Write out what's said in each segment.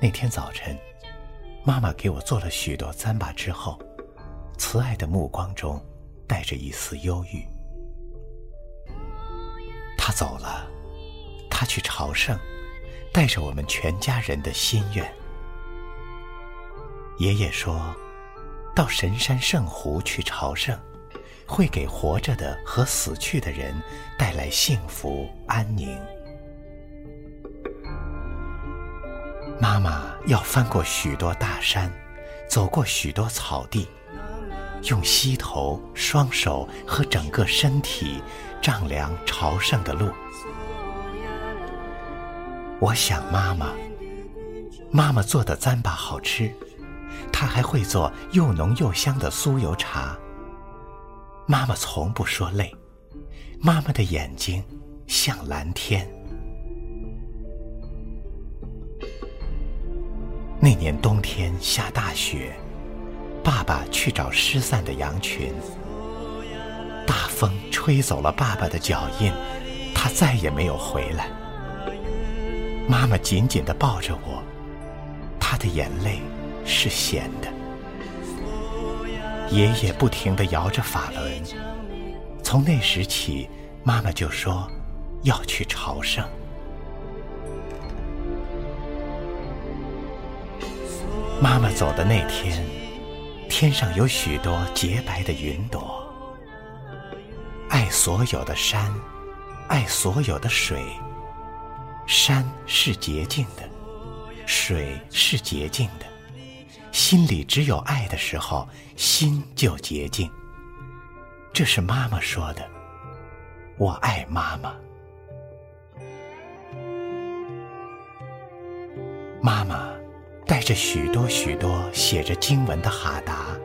那天早晨，妈妈给我做了许多糌粑之后，慈爱的目光中带着一丝忧郁。她走了，他去朝圣，带着我们全家人的心愿。爷爷说，到神山圣湖去朝圣，会给活着的和死去的人带来幸福安宁。妈妈要翻过许多大山，走过许多草地，用膝头、双手和整个身体丈量朝圣的路。我想妈妈，妈妈做的糌粑好吃，她还会做又浓又香的酥油茶。妈妈从不说累，妈妈的眼睛像蓝天。那年冬天下大雪，爸爸去找失散的羊群。大风吹走了爸爸的脚印，他再也没有回来。妈妈紧紧地抱着我，她的眼泪是咸的。爷爷不停地摇着法轮，从那时起，妈妈就说要去朝圣。妈妈走的那天，天上有许多洁白的云朵。爱所有的山，爱所有的水。山是洁净的，水是洁净的。心里只有爱的时候，心就洁净。这是妈妈说的。我爱妈妈。妈妈。带着许多许多写着经文的哈达，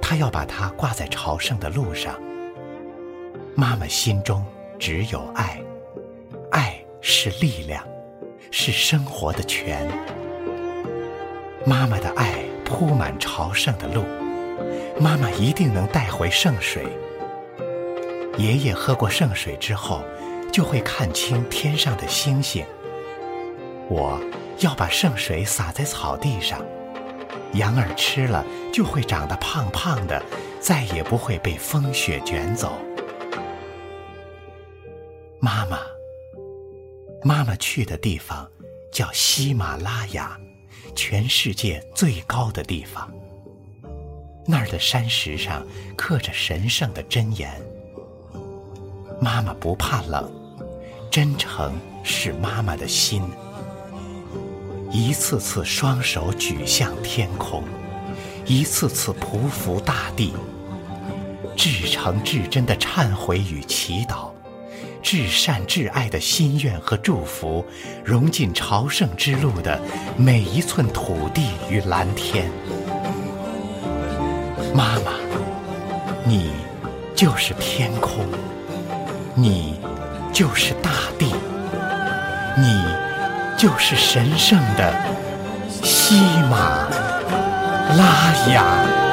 她要把它挂在朝圣的路上。妈妈心中只有，爱是力量，是生活的泉。妈妈的爱铺满朝圣的路，妈妈一定能带回圣水。爷爷喝过圣水之后，就会看清天上的星星。我。要把圣水洒在草地上，羊儿吃了就会长得胖胖的，再也不会被风雪卷走。妈妈，妈妈去的地方叫喜马拉雅，全世界最高的地方。那儿的山石上刻着神圣的箴言。妈妈不怕冷，真诚是妈妈的心。一次次双手举向天空，一次次匍匐大地，至诚至真的忏悔与祈祷，至善至爱的心愿和祝福，融进朝圣之路的每一寸土地与蓝天。妈妈，你就是天空，你就是大地，你。就是神圣的喜马拉雅。